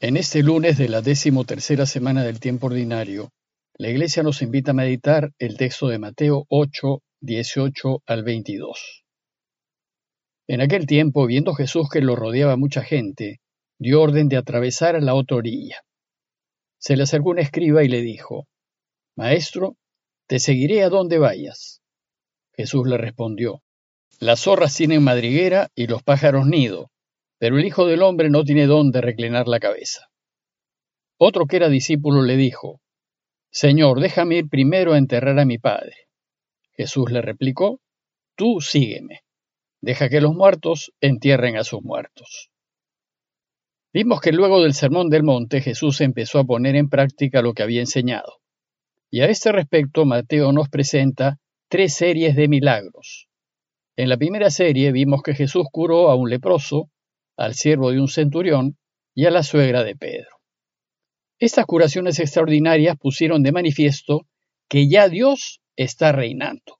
En este lunes de la decimotercera semana del tiempo ordinario, la Iglesia nos invita a meditar el texto de Mateo 8, 18 al 22. En aquel tiempo, viendo Jesús que lo rodeaba mucha gente, dio orden de atravesar a la otra orilla. Se le acercó un escriba y le dijo, Maestro, te seguiré a donde vayas. Jesús le respondió, Las zorras tienen madriguera y los pájaros nido pero el Hijo del Hombre no tiene dónde reclinar la cabeza. Otro que era discípulo le dijo, Señor, déjame ir primero a enterrar a mi padre. Jesús le replicó, Tú sígueme, deja que los muertos entierren a sus muertos. Vimos que luego del Sermón del Monte Jesús empezó a poner en práctica lo que había enseñado. Y a este respecto Mateo nos presenta tres series de milagros. En la primera serie vimos que Jesús curó a un leproso, al siervo de un centurión y a la suegra de Pedro. Estas curaciones extraordinarias pusieron de manifiesto que ya Dios está reinando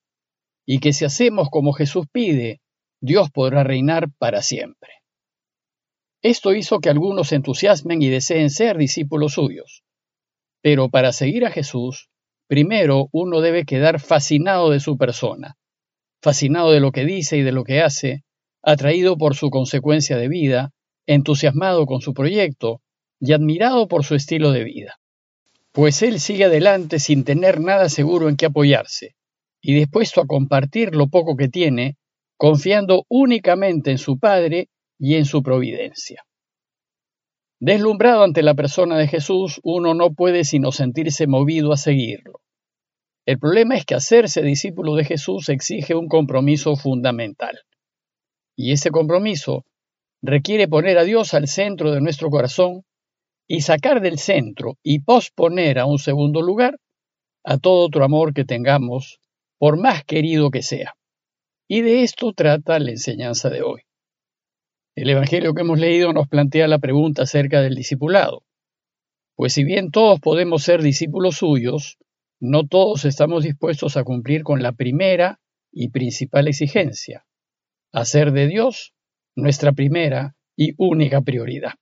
y que si hacemos como Jesús pide, Dios podrá reinar para siempre. Esto hizo que algunos entusiasmen y deseen ser discípulos suyos. Pero para seguir a Jesús, primero uno debe quedar fascinado de su persona, fascinado de lo que dice y de lo que hace, atraído por su consecuencia de vida, entusiasmado con su proyecto y admirado por su estilo de vida. Pues él sigue adelante sin tener nada seguro en qué apoyarse, y dispuesto a compartir lo poco que tiene, confiando únicamente en su Padre y en su providencia. Deslumbrado ante la persona de Jesús, uno no puede sino sentirse movido a seguirlo. El problema es que hacerse discípulo de Jesús exige un compromiso fundamental. Y ese compromiso requiere poner a Dios al centro de nuestro corazón y sacar del centro y posponer a un segundo lugar a todo otro amor que tengamos, por más querido que sea. Y de esto trata la enseñanza de hoy. El Evangelio que hemos leído nos plantea la pregunta acerca del discipulado. Pues si bien todos podemos ser discípulos suyos, no todos estamos dispuestos a cumplir con la primera y principal exigencia, hacer de Dios nuestra primera y única prioridad.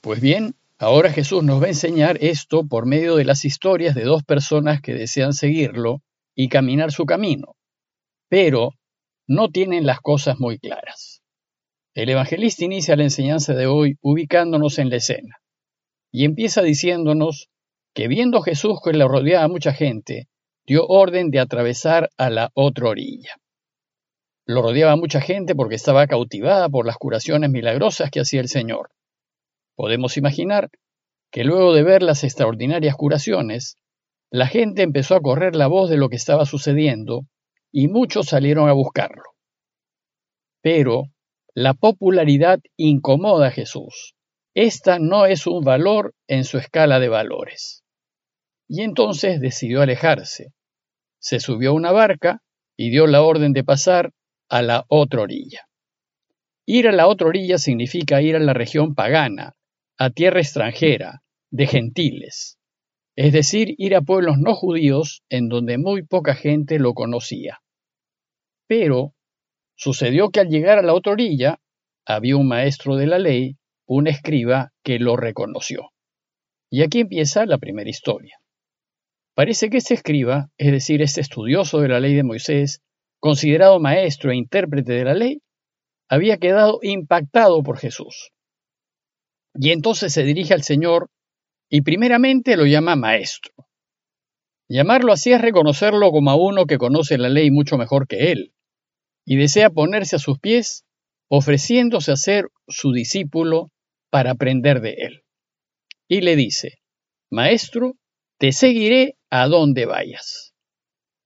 Pues bien, ahora Jesús nos va a enseñar esto por medio de las historias de dos personas que desean seguirlo y caminar su camino, pero no tienen las cosas muy claras. El evangelista inicia la enseñanza de hoy ubicándonos en la escena y empieza diciéndonos que viendo Jesús que le rodeaba mucha gente, dio orden de atravesar a la otra orilla. Lo rodeaba mucha gente porque estaba cautivada por las curaciones milagrosas que hacía el Señor. Podemos imaginar que luego de ver las extraordinarias curaciones, la gente empezó a correr la voz de lo que estaba sucediendo y muchos salieron a buscarlo. Pero la popularidad incomoda a Jesús. Esta no es un valor en su escala de valores. Y entonces decidió alejarse. Se subió a una barca y dio la orden de pasar a la otra orilla. Ir a la otra orilla significa ir a la región pagana, a tierra extranjera, de gentiles, es decir, ir a pueblos no judíos en donde muy poca gente lo conocía. Pero sucedió que al llegar a la otra orilla había un maestro de la ley, un escriba, que lo reconoció. Y aquí empieza la primera historia. Parece que este escriba, es decir, este estudioso de la ley de Moisés, considerado maestro e intérprete de la ley, había quedado impactado por Jesús. Y entonces se dirige al Señor y primeramente lo llama maestro. Llamarlo así es reconocerlo como a uno que conoce la ley mucho mejor que él, y desea ponerse a sus pies, ofreciéndose a ser su discípulo para aprender de él. Y le dice, Maestro, te seguiré a donde vayas.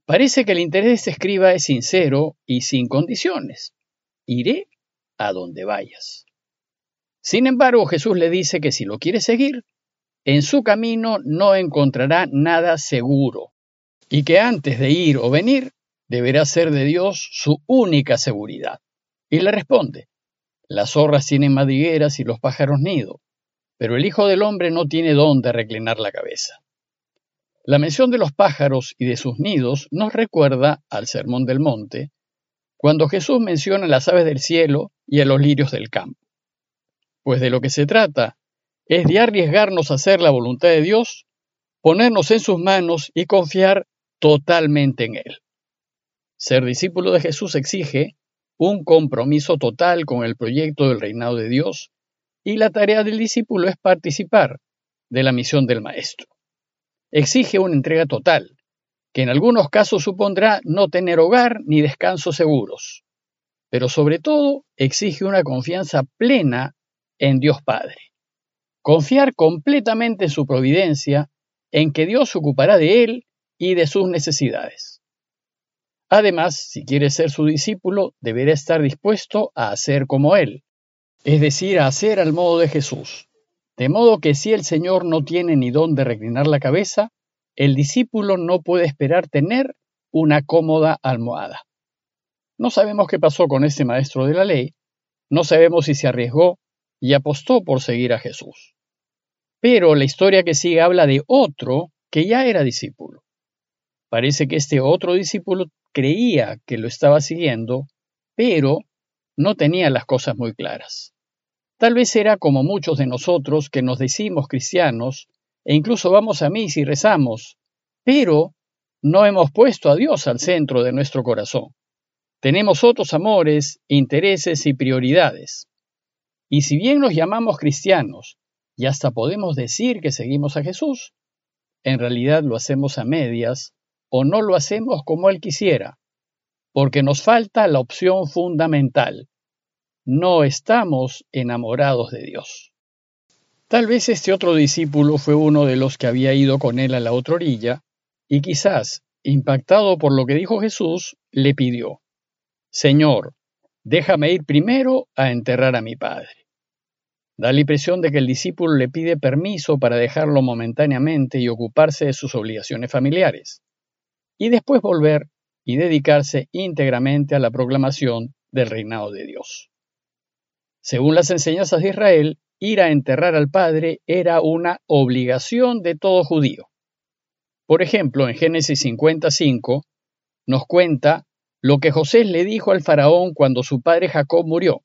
Parece que el interés de este escriba es sincero y sin condiciones. Iré a donde vayas. Sin embargo, Jesús le dice que si lo quiere seguir, en su camino no encontrará nada seguro y que antes de ir o venir deberá ser de Dios su única seguridad. Y le responde, las zorras tienen madrigueras y los pájaros nido, pero el Hijo del Hombre no tiene dónde reclinar la cabeza. La mención de los pájaros y de sus nidos nos recuerda al Sermón del Monte, cuando Jesús menciona las aves del cielo y a los lirios del campo. Pues de lo que se trata es de arriesgarnos a hacer la voluntad de Dios, ponernos en sus manos y confiar totalmente en Él. Ser discípulo de Jesús exige un compromiso total con el proyecto del reinado de Dios y la tarea del discípulo es participar de la misión del Maestro. Exige una entrega total, que en algunos casos supondrá no tener hogar ni descanso seguros, pero sobre todo exige una confianza plena en Dios Padre. Confiar completamente en su providencia, en que Dios se ocupará de él y de sus necesidades. Además, si quiere ser su discípulo, deberá estar dispuesto a hacer como Él, es decir, a hacer al modo de Jesús. De modo que si el Señor no tiene ni dónde reclinar la cabeza, el discípulo no puede esperar tener una cómoda almohada. No sabemos qué pasó con este maestro de la ley, no sabemos si se arriesgó y apostó por seguir a Jesús. Pero la historia que sigue habla de otro que ya era discípulo. Parece que este otro discípulo creía que lo estaba siguiendo, pero no tenía las cosas muy claras. Tal vez era como muchos de nosotros que nos decimos cristianos e incluso vamos a misa y rezamos, pero no hemos puesto a Dios al centro de nuestro corazón. Tenemos otros amores, intereses y prioridades. Y si bien nos llamamos cristianos y hasta podemos decir que seguimos a Jesús, en realidad lo hacemos a medias o no lo hacemos como Él quisiera, porque nos falta la opción fundamental. No estamos enamorados de Dios. Tal vez este otro discípulo fue uno de los que había ido con él a la otra orilla, y quizás, impactado por lo que dijo Jesús, le pidió, Señor, déjame ir primero a enterrar a mi padre. Da la impresión de que el discípulo le pide permiso para dejarlo momentáneamente y ocuparse de sus obligaciones familiares y después volver y dedicarse íntegramente a la proclamación del reinado de Dios. Según las enseñanzas de Israel, ir a enterrar al padre era una obligación de todo judío. Por ejemplo, en Génesis 55 nos cuenta lo que José le dijo al faraón cuando su padre Jacob murió.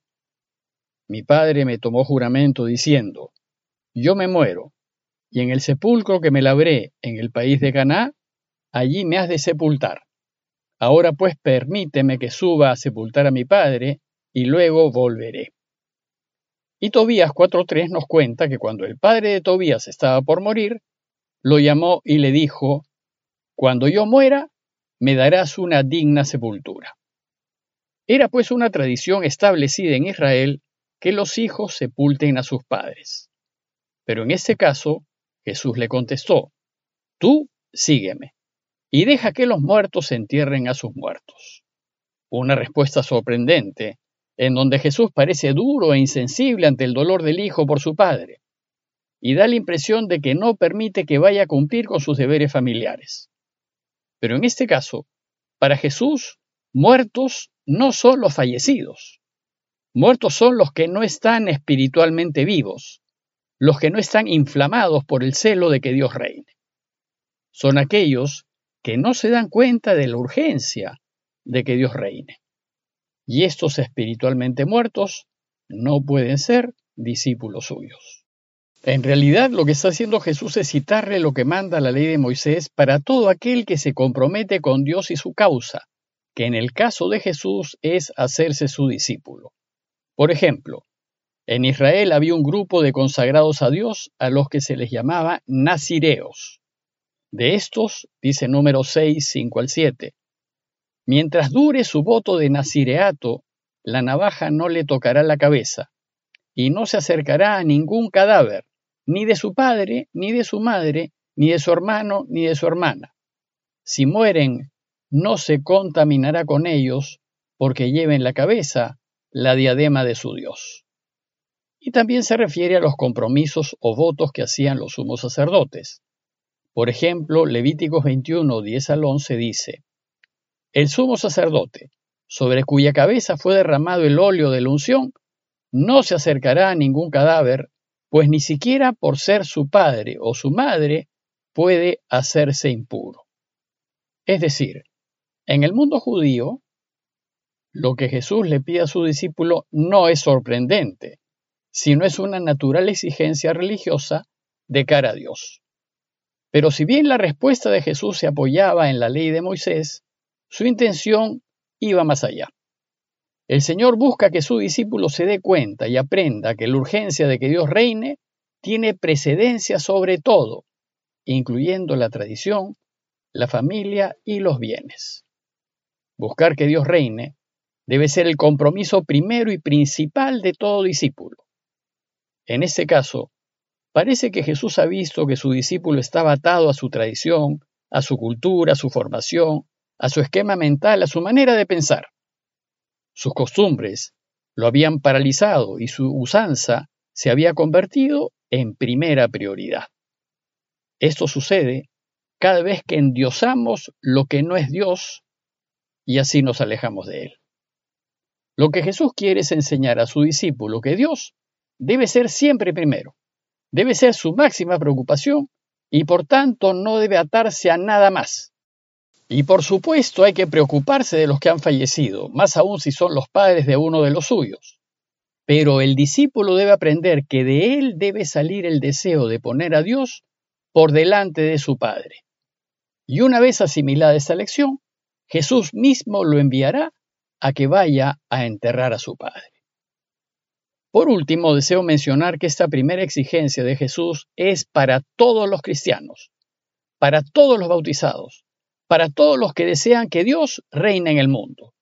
Mi padre me tomó juramento diciendo, yo me muero, y en el sepulcro que me labré en el país de Caná, allí me has de sepultar. Ahora pues permíteme que suba a sepultar a mi padre, y luego volveré. Y Tobías 4.3 nos cuenta que cuando el padre de Tobías estaba por morir, lo llamó y le dijo, Cuando yo muera, me darás una digna sepultura. Era pues una tradición establecida en Israel que los hijos sepulten a sus padres. Pero en este caso, Jesús le contestó, Tú sígueme y deja que los muertos entierren a sus muertos. Una respuesta sorprendente, en donde Jesús parece duro e insensible ante el dolor del Hijo por su Padre, y da la impresión de que no permite que vaya a cumplir con sus deberes familiares. Pero en este caso, para Jesús, muertos no son los fallecidos. Muertos son los que no están espiritualmente vivos, los que no están inflamados por el celo de que Dios reine. Son aquellos que no se dan cuenta de la urgencia de que Dios reine. Y estos espiritualmente muertos no pueden ser discípulos suyos. En realidad lo que está haciendo Jesús es citarle lo que manda la ley de Moisés para todo aquel que se compromete con Dios y su causa, que en el caso de Jesús es hacerse su discípulo. Por ejemplo, en Israel había un grupo de consagrados a Dios a los que se les llamaba nazireos. De estos, dice número 6, 5 al 7, mientras dure su voto de nazireato, la navaja no le tocará la cabeza, y no se acercará a ningún cadáver, ni de su padre, ni de su madre, ni de su hermano, ni de su hermana. Si mueren, no se contaminará con ellos, porque lleven la cabeza la diadema de su Dios. Y también se refiere a los compromisos o votos que hacían los sumos sacerdotes. Por ejemplo, Levíticos 21, 10 al 11 dice, El sumo sacerdote, sobre cuya cabeza fue derramado el óleo de la unción, no se acercará a ningún cadáver, pues ni siquiera por ser su padre o su madre puede hacerse impuro. Es decir, en el mundo judío, lo que Jesús le pide a su discípulo no es sorprendente, sino es una natural exigencia religiosa de cara a Dios. Pero si bien la respuesta de Jesús se apoyaba en la ley de Moisés, su intención iba más allá. El Señor busca que su discípulo se dé cuenta y aprenda que la urgencia de que Dios reine tiene precedencia sobre todo, incluyendo la tradición, la familia y los bienes. Buscar que Dios reine debe ser el compromiso primero y principal de todo discípulo. En este caso, parece que Jesús ha visto que su discípulo estaba atado a su tradición, a su cultura, a su formación, a su esquema mental, a su manera de pensar. Sus costumbres lo habían paralizado y su usanza se había convertido en primera prioridad. Esto sucede cada vez que endiosamos lo que no es Dios y así nos alejamos de Él. Lo que Jesús quiere es enseñar a su discípulo que Dios debe ser siempre primero, debe ser su máxima preocupación y por tanto no debe atarse a nada más. Y por supuesto hay que preocuparse de los que han fallecido, más aún si son los padres de uno de los suyos. Pero el discípulo debe aprender que de él debe salir el deseo de poner a Dios por delante de su Padre. Y una vez asimilada esta lección, Jesús mismo lo enviará a que vaya a enterrar a su Padre. Por último, deseo mencionar que esta primera exigencia de Jesús es para todos los cristianos, para todos los bautizados, para todos los que desean que Dios reine en el mundo.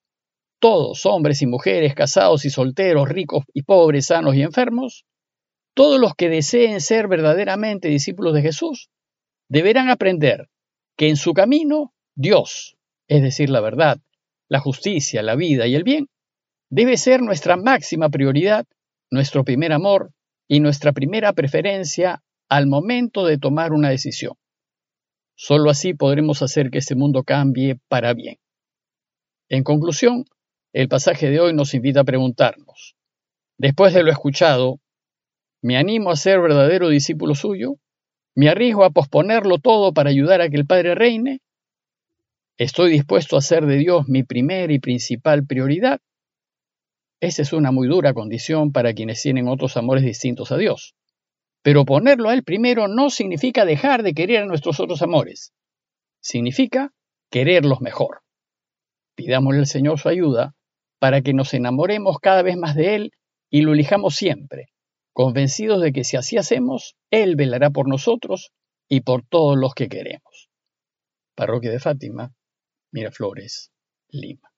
Todos, hombres y mujeres, casados y solteros, ricos y pobres, sanos y enfermos, todos los que deseen ser verdaderamente discípulos de Jesús, deberán aprender que en su camino Dios, es decir, la verdad, la justicia, la vida y el bien, debe ser nuestra máxima prioridad nuestro primer amor y nuestra primera preferencia al momento de tomar una decisión. Solo así podremos hacer que este mundo cambie para bien. En conclusión, el pasaje de hoy nos invita a preguntarnos, después de lo escuchado, ¿me animo a ser verdadero discípulo suyo? ¿Me arriesgo a posponerlo todo para ayudar a que el Padre reine? ¿Estoy dispuesto a hacer de Dios mi primera y principal prioridad? Esa es una muy dura condición para quienes tienen otros amores distintos a Dios. Pero ponerlo a Él primero no significa dejar de querer a nuestros otros amores. Significa quererlos mejor. Pidámosle al Señor su ayuda para que nos enamoremos cada vez más de Él y lo elijamos siempre, convencidos de que si así hacemos, Él velará por nosotros y por todos los que queremos. Parroquia de Fátima, Miraflores, Lima.